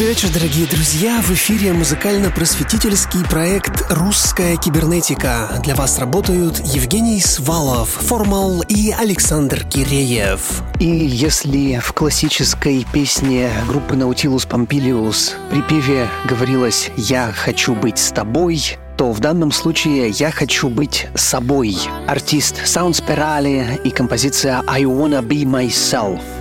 Добрый вечер, дорогие друзья! В эфире музыкально-просветительский проект «Русская кибернетика». Для вас работают Евгений Свалов, Формал и Александр Киреев. И если в классической песне группы Nautilus Pompilius при певе говорилось «Я хочу быть с тобой», то в данном случае я хочу быть собой. Артист Sound Spirale и композиция I Wanna Be Myself –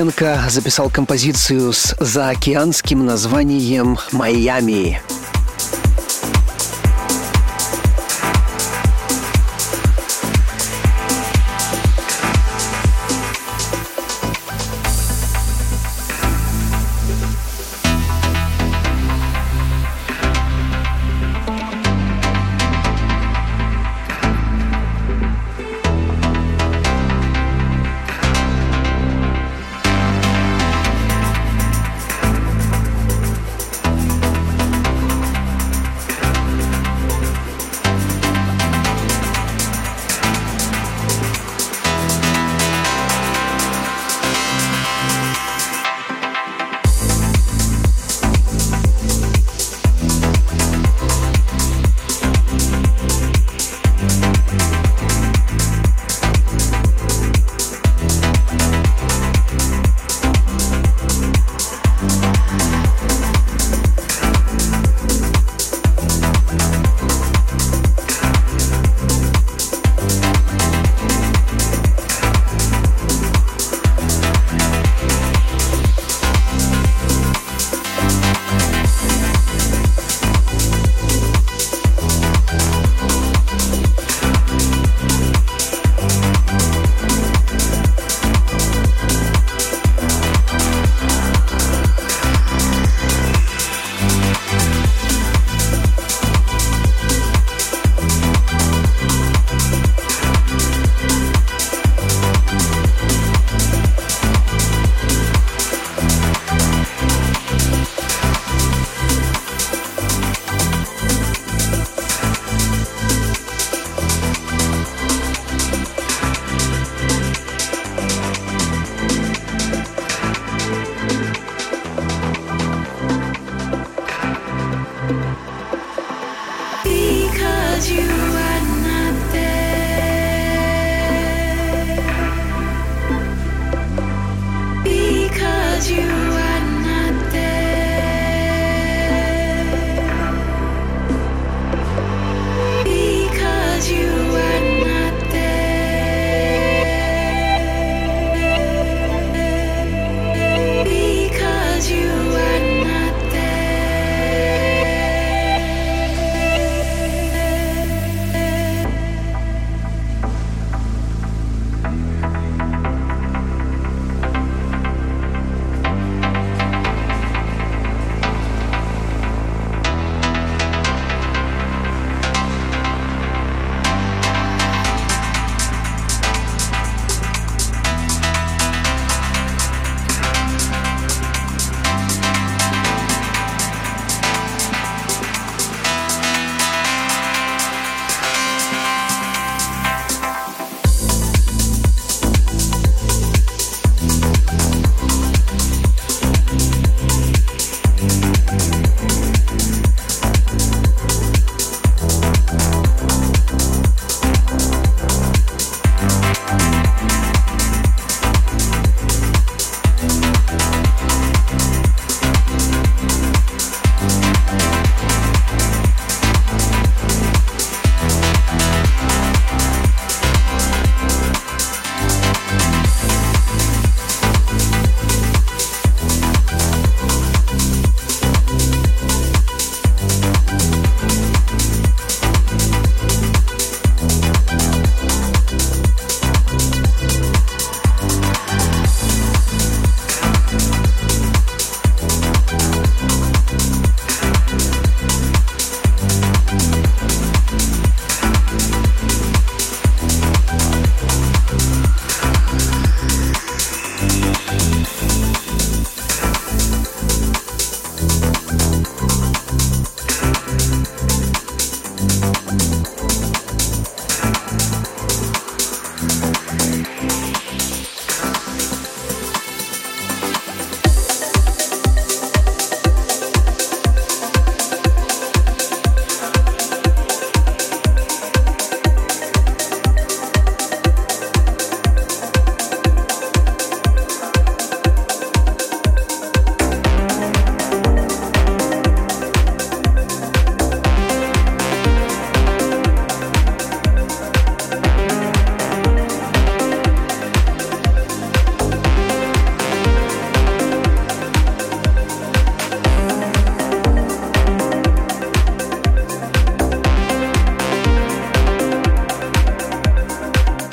Костюченко записал композицию с заокеанским названием «Майами».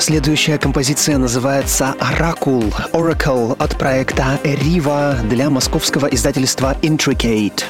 Следующая композиция называется «Оракул» Oracle от проекта «Рива» для московского издательства Intricate.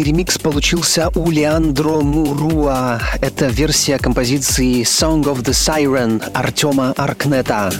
Любопытный ремикс получился у Леандро Муруа. Это версия композиции Song of the Siren Артема Аркнета.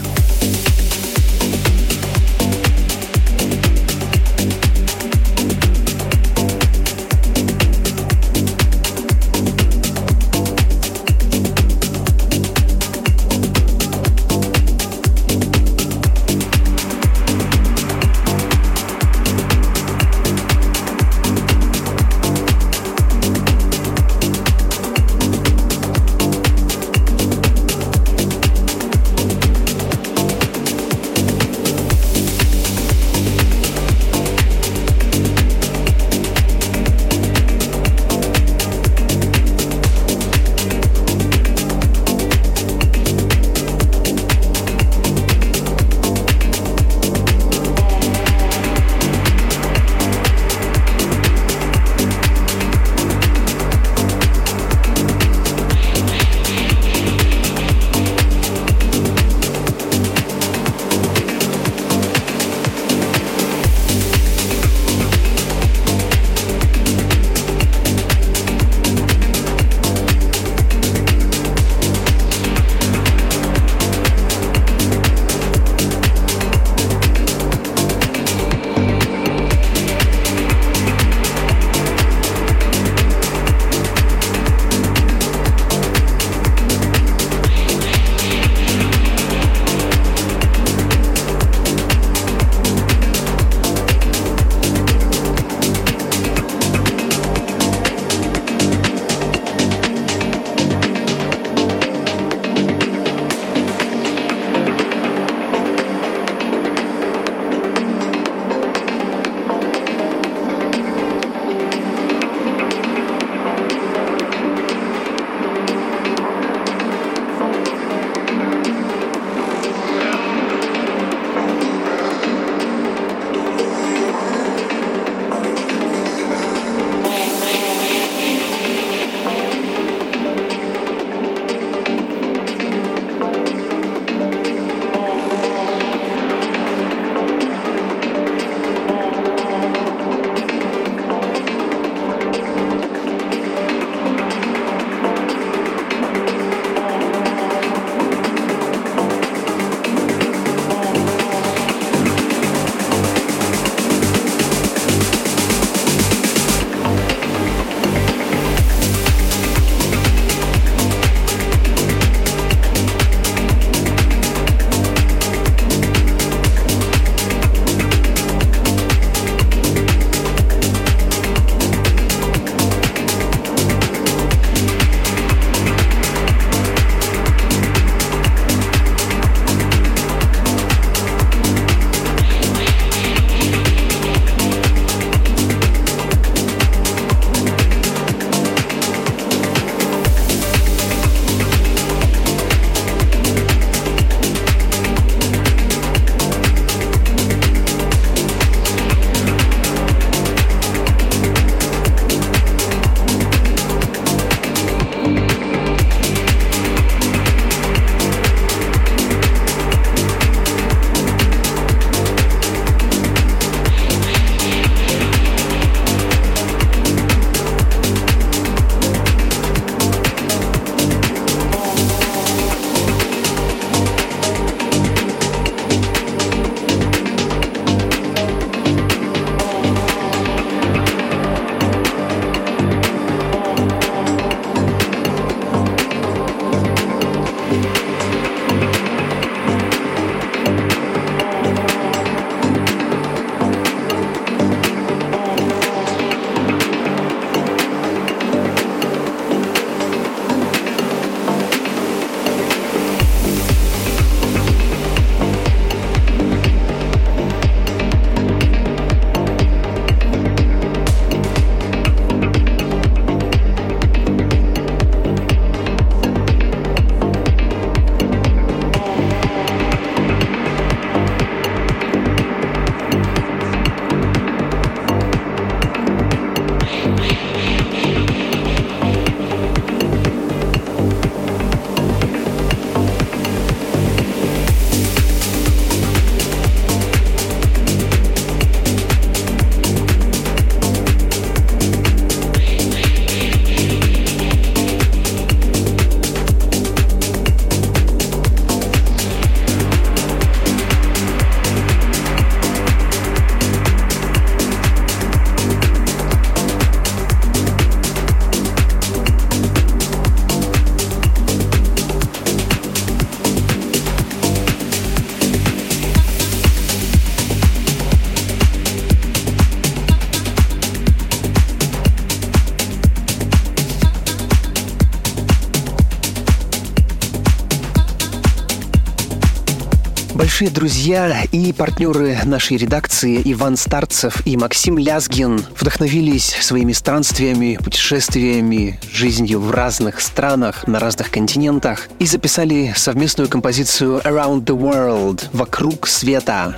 Хорошие друзья и партнеры нашей редакции Иван Старцев и Максим Лязгин вдохновились своими странствиями, путешествиями, жизнью в разных странах, на разных континентах и записали совместную композицию Around the World — «Вокруг света».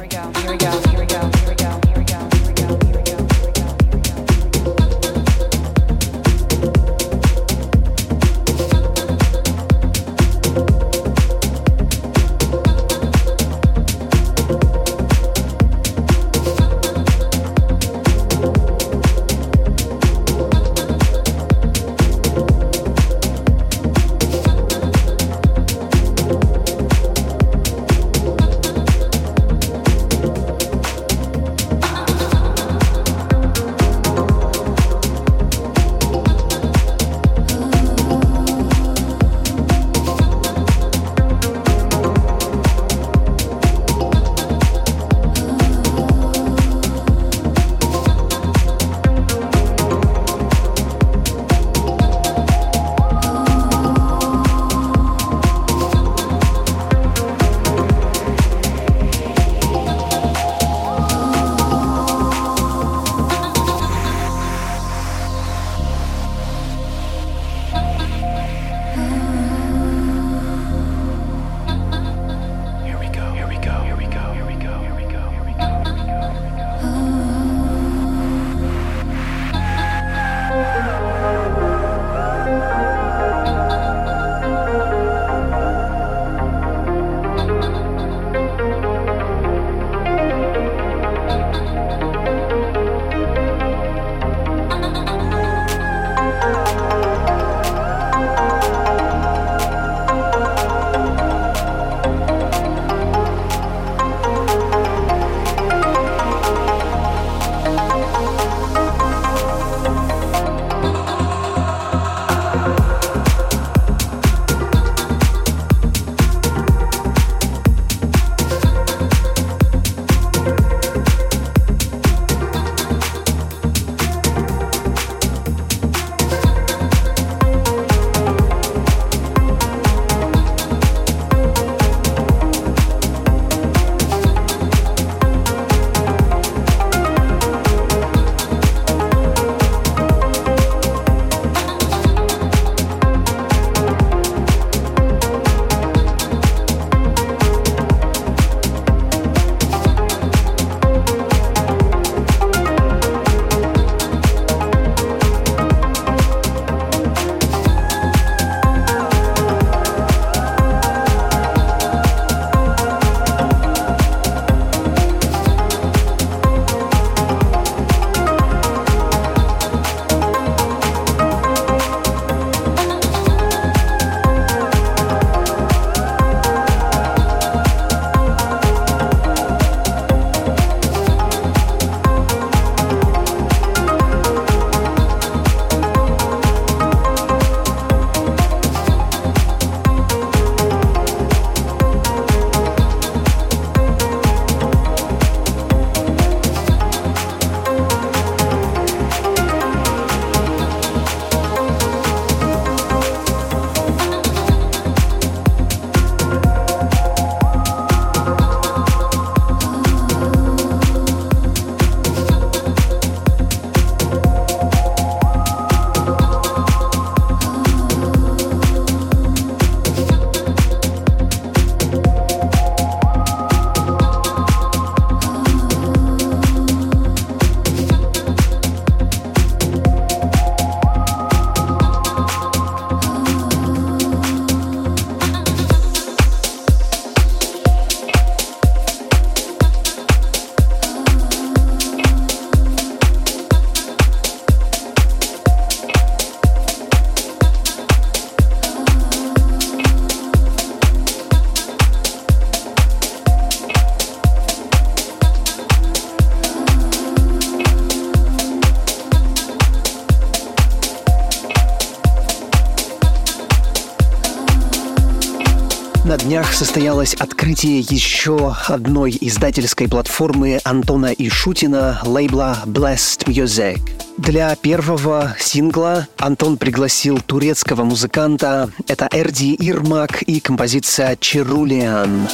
Состоялось открытие еще одной издательской платформы Антона Ишутина лейбла Blessed Music. Для первого сингла Антон пригласил турецкого музыканта. Это Эрди Ирмак и композиция «Черулиан».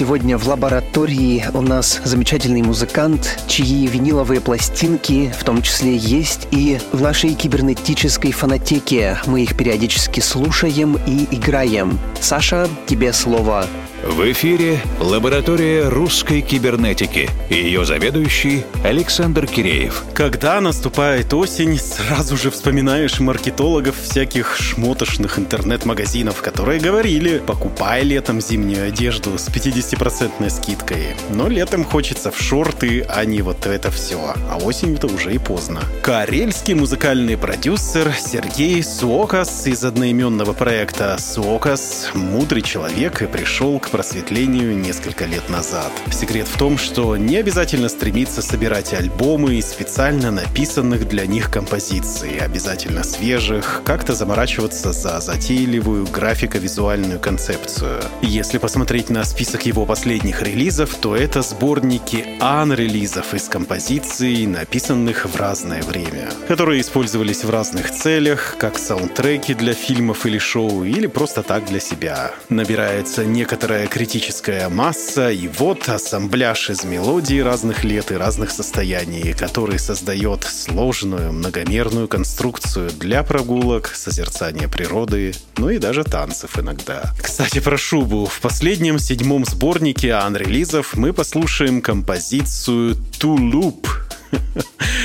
Сегодня в лаборатории у нас замечательный музыкант, чьи виниловые пластинки в том числе есть и в нашей кибернетической фонотеке. Мы их периодически слушаем и играем. Саша, тебе слово. В эфире лаборатория русской кибернетики и ее заведующий Александр Киреев. Когда наступает осень, сразу же вспоминаешь маркетологов всяких шмотошных интернет-магазинов, которые говорили, покупай летом зимнюю одежду с 50% скидкой. Но летом хочется в шорты, а не вот это все. А осенью-то уже и поздно. Карельский музыкальный продюсер Сергей Суокас из одноименного проекта Суокас мудрый человек и пришел к просветлению несколько лет назад. Секрет в том, что не обязательно стремиться собирать альбомы из специально написанных для них композиций, обязательно свежих, как-то заморачиваться за затейливую графико-визуальную концепцию. Если посмотреть на список его последних релизов, то это сборники ан-релизов из композиций, написанных в разное время, которые использовались в разных целях, как саундтреки для фильмов или шоу, или просто так для себя. Набирается некоторая некоторая критическая масса, и вот ассамбляж из мелодий разных лет и разных состояний, который создает сложную многомерную конструкцию для прогулок, созерцания природы, ну и даже танцев иногда. Кстати, про шубу. В последнем седьмом сборнике анрелизов мы послушаем композицию «Тулуп»,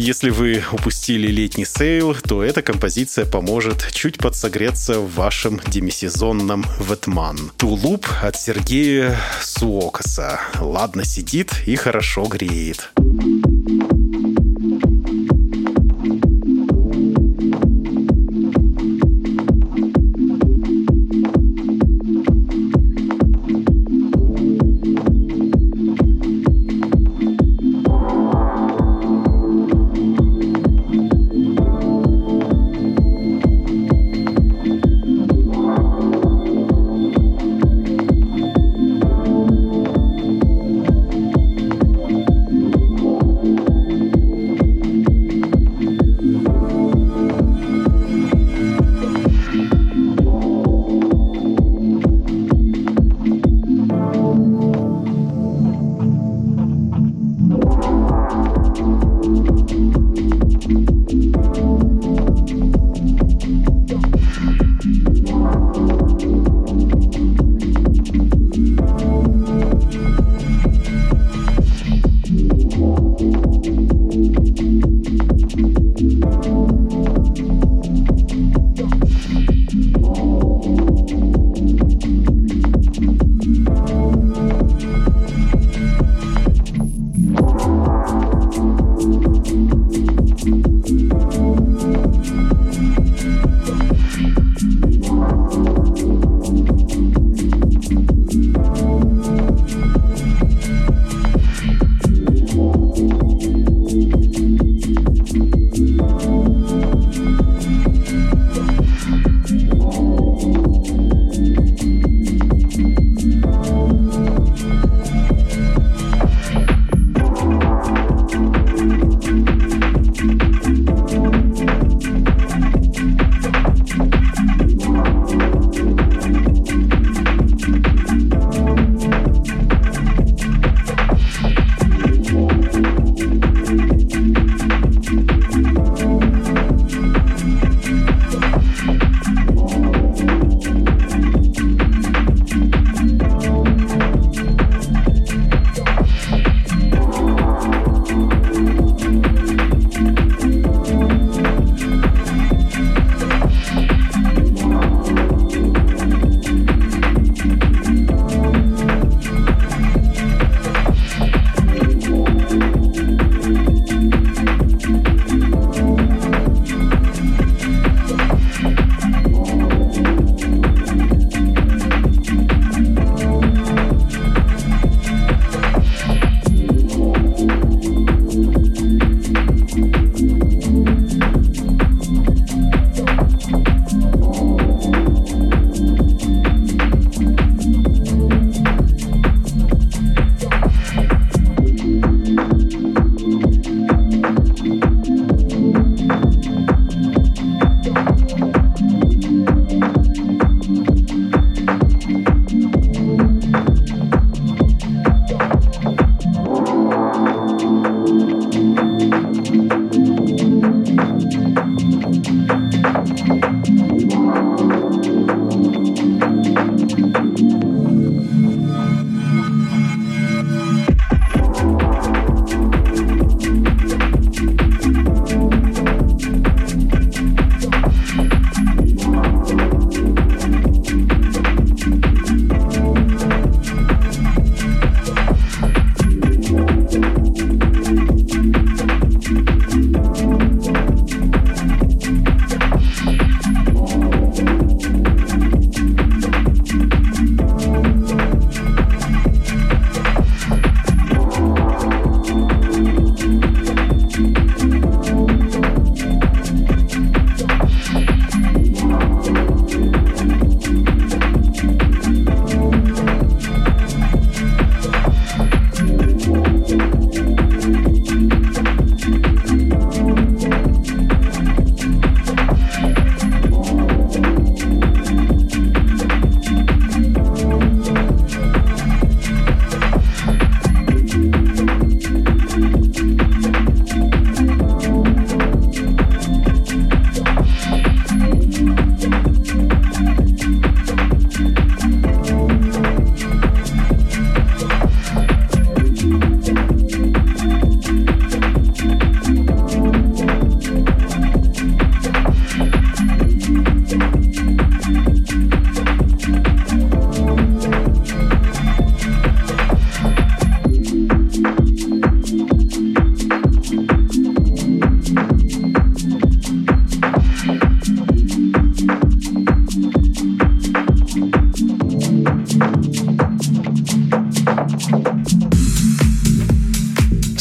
Если вы упустили летний sale, то эта композиция поможет чуть подсогреться в вашем демисезонном Ветман. Тулуп от Сергея Суокаса. Ладно сидит и хорошо греет.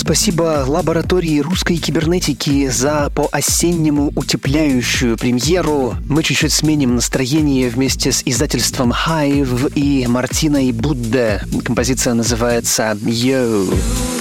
Спасибо лаборатории русской кибернетики за по-осеннему утепляющую премьеру. Мы чуть-чуть сменим настроение вместе с издательством Hive и Мартиной Будде. Композиция называется «Yo».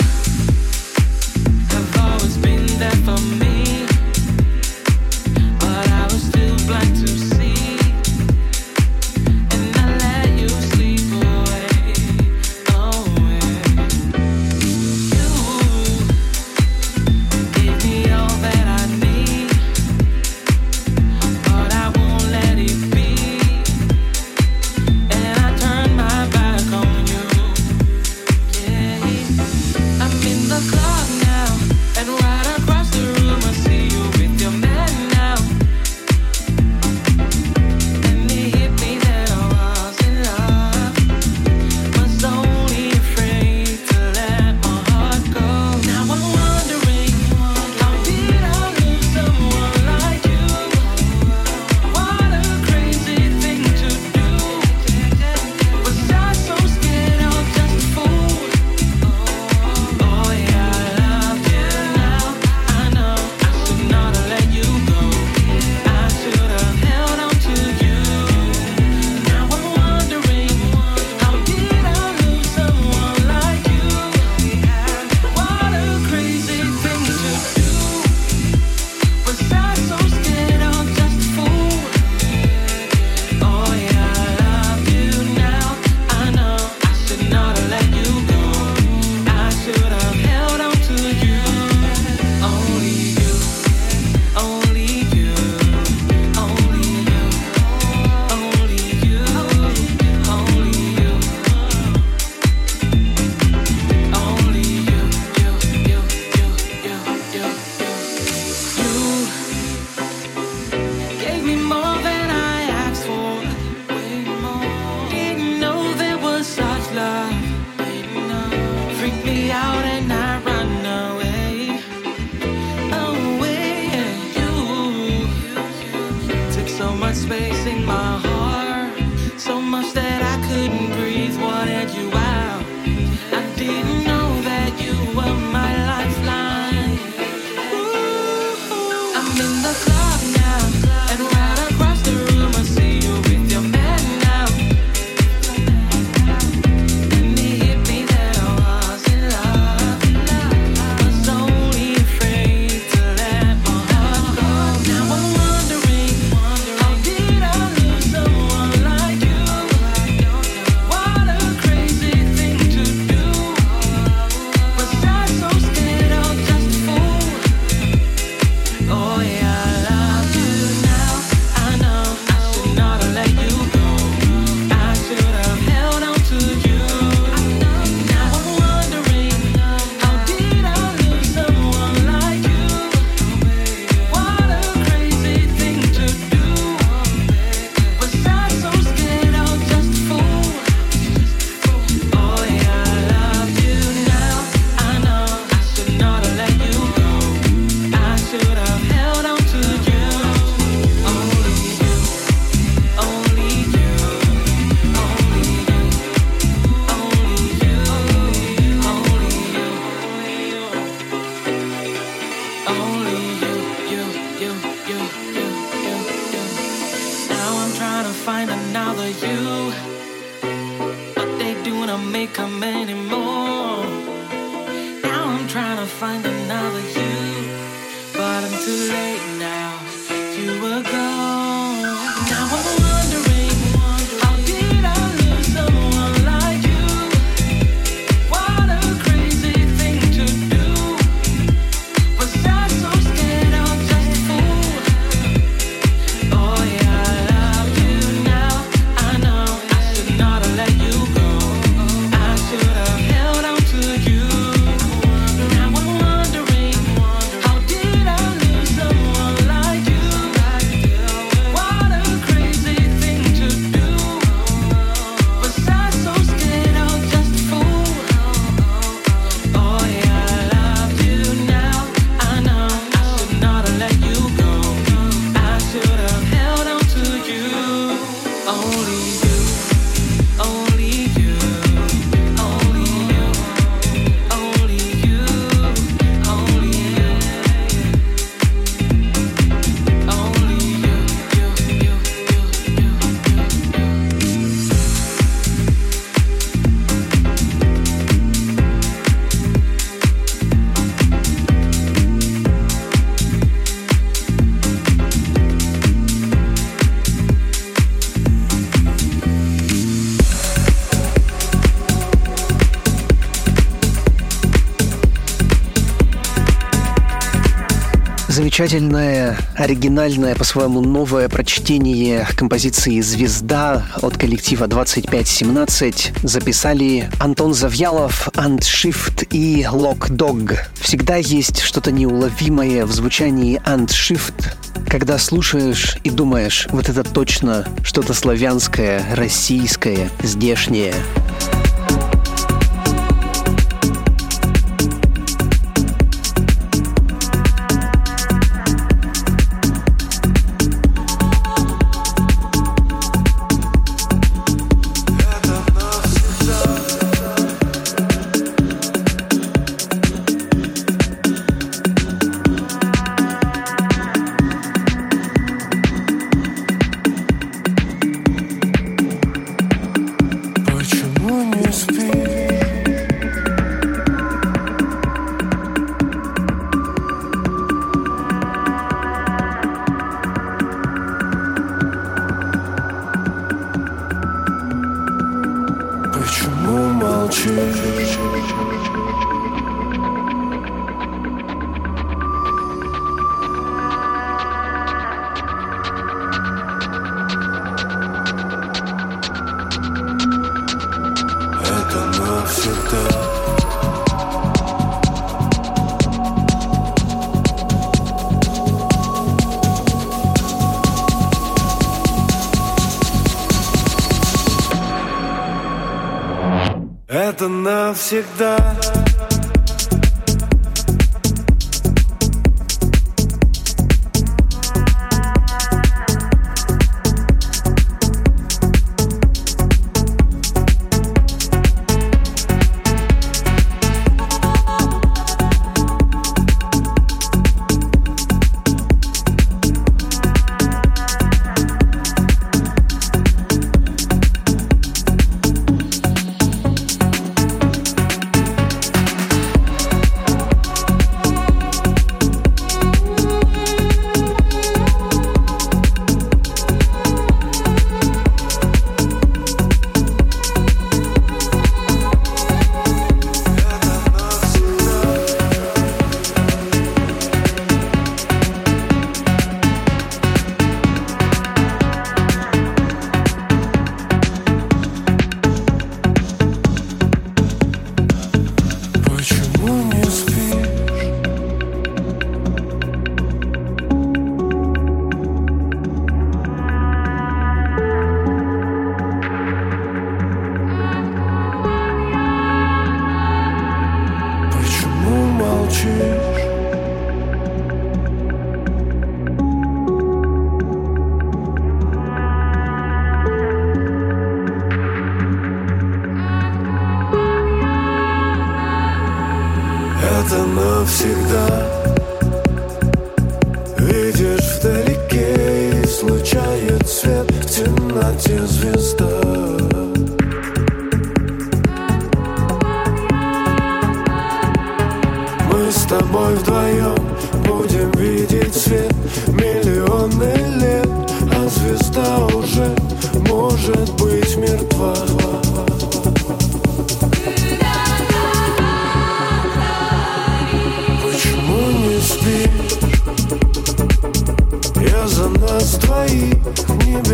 Замечательное, оригинальное, по-своему новое прочтение композиции «Звезда» от коллектива 2517 записали Антон Завьялов, Антшифт и Лок Дог. Всегда есть что-то неуловимое в звучании Антшифт, когда слушаешь и думаешь, вот это точно что-то славянское, российское, здешнее.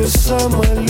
Звезда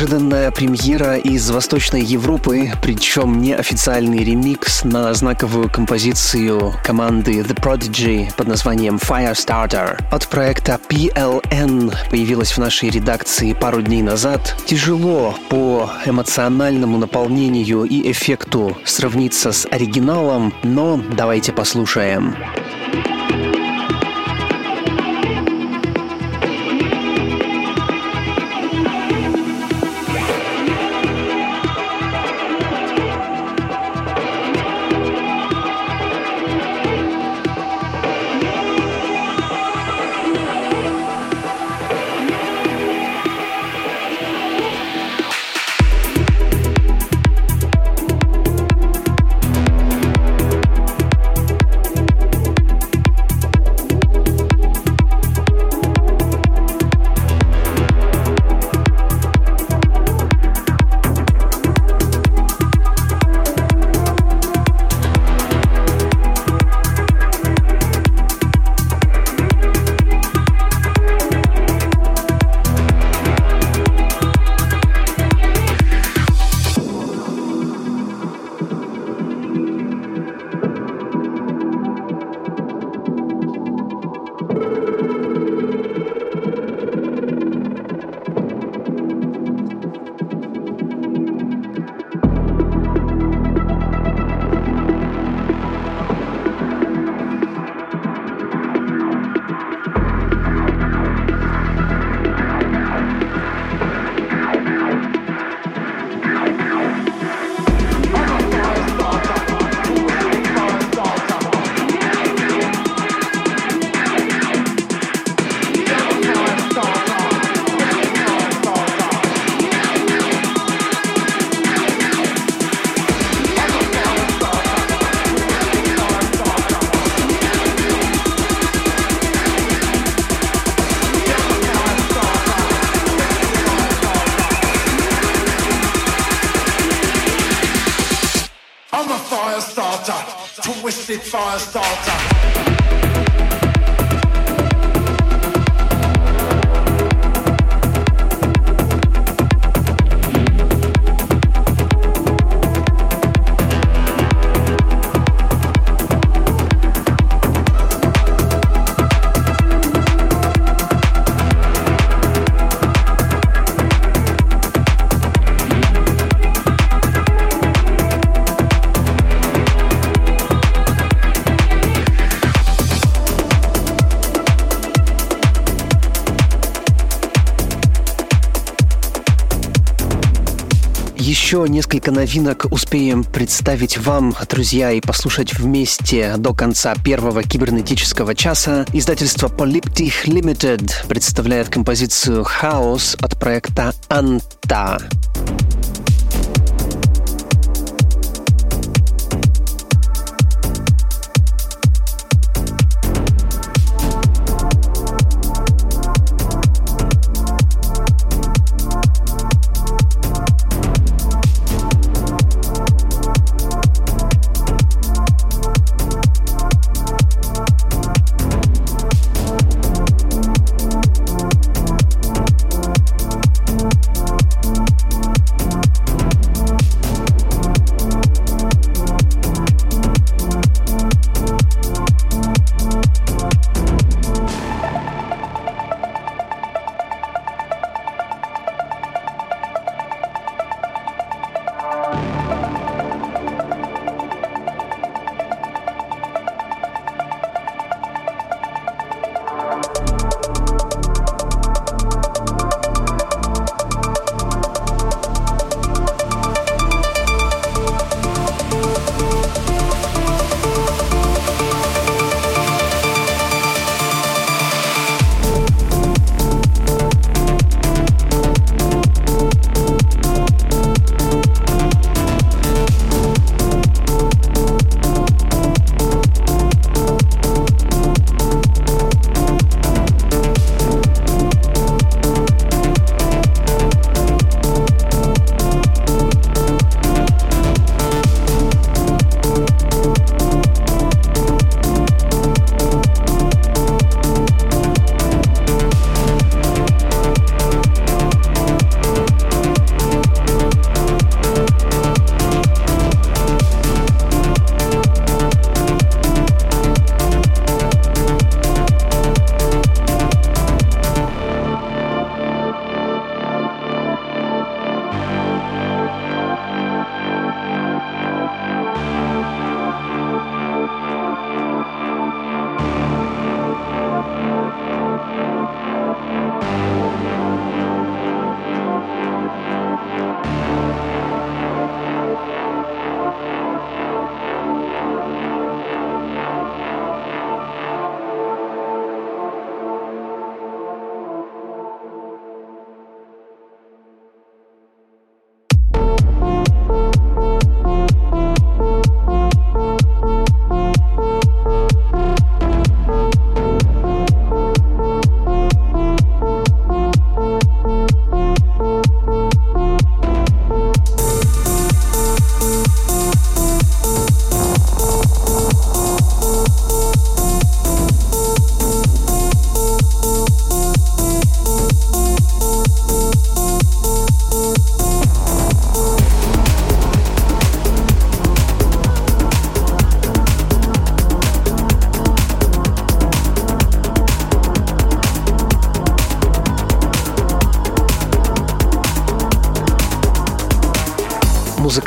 Неожиданная премьера из Восточной Европы, причем неофициальный ремикс на знаковую композицию команды The Prodigy под названием Firestarter. От проекта PLN появилась в нашей редакции пару дней назад. Тяжело по эмоциональному наполнению и эффекту сравниться с оригиналом, но давайте послушаем. Еще несколько новинок успеем представить вам, друзья, и послушать вместе до конца первого кибернетического часа. Издательство Polyptych Limited представляет композицию «Хаос» от проекта «Анта».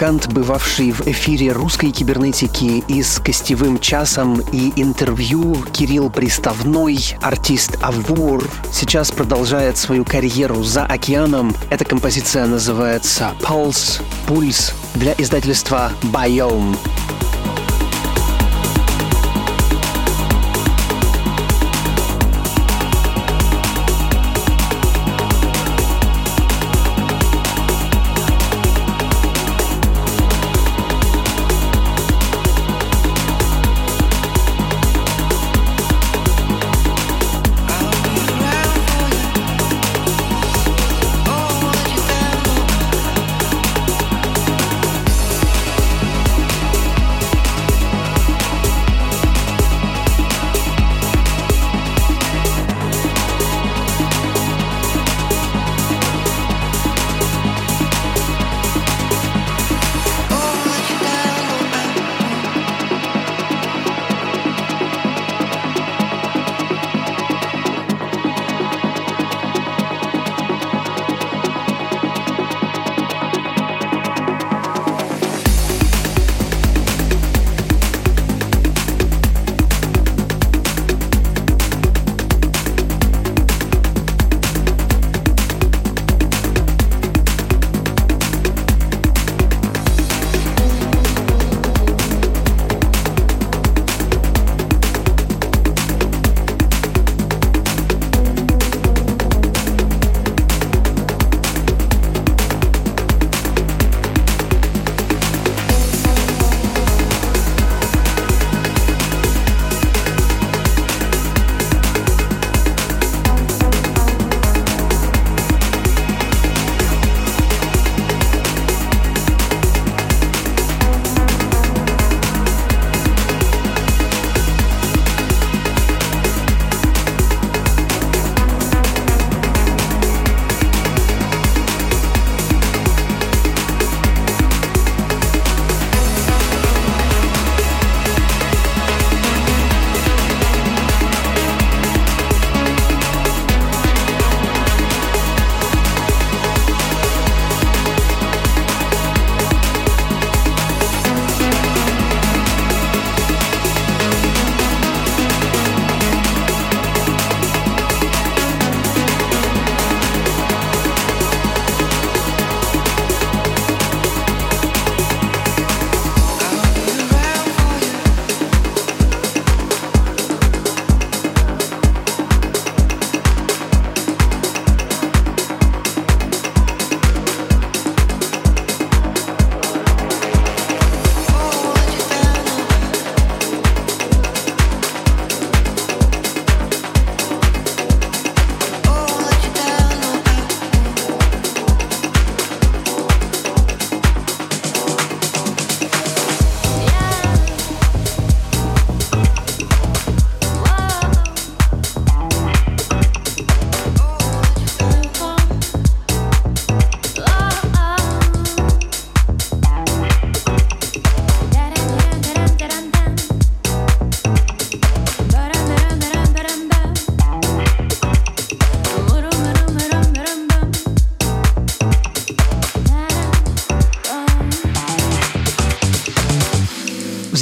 Музыкант, бывавший в эфире русской кибернетики и с костевым часом и интервью Кирилл Приставной, артист Авур, сейчас продолжает свою карьеру за океаном. Эта композиция называется «Pulse», «Пульс» для издательства «Biome».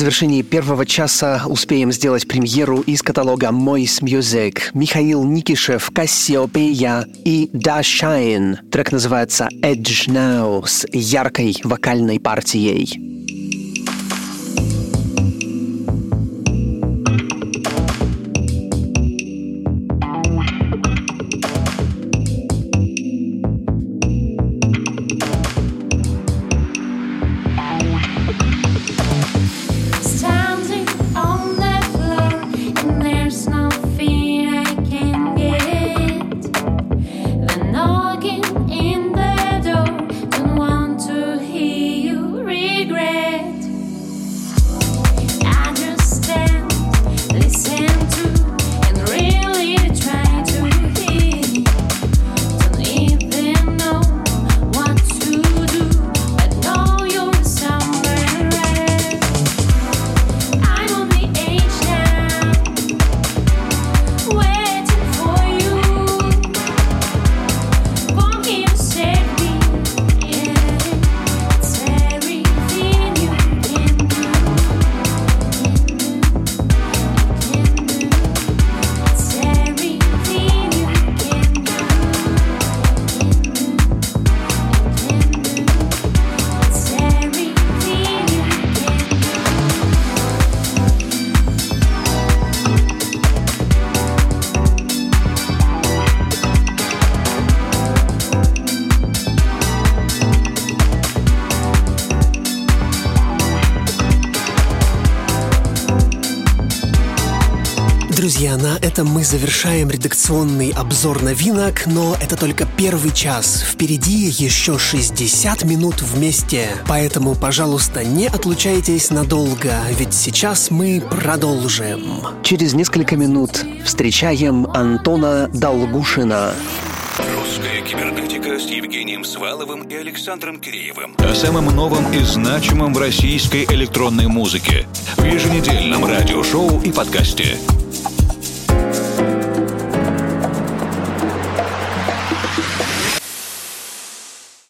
Завершении первого часа успеем сделать премьеру из каталога Moist Music. Михаил Никишев, Кассиопея и Da Shine. Трек называется Edge Now с яркой вокальной партией. Этом мы завершаем редакционный обзор новинок, но это только первый час. Впереди еще 60 минут вместе. Поэтому, пожалуйста, не отлучайтесь надолго, ведь сейчас мы продолжим. Через несколько минут встречаем Антона Долгушина. Русская кибернетика с Евгением Сваловым и Александром Киреевым. О самом новом и значимом в российской электронной музыке. В еженедельном радиошоу и подкасте.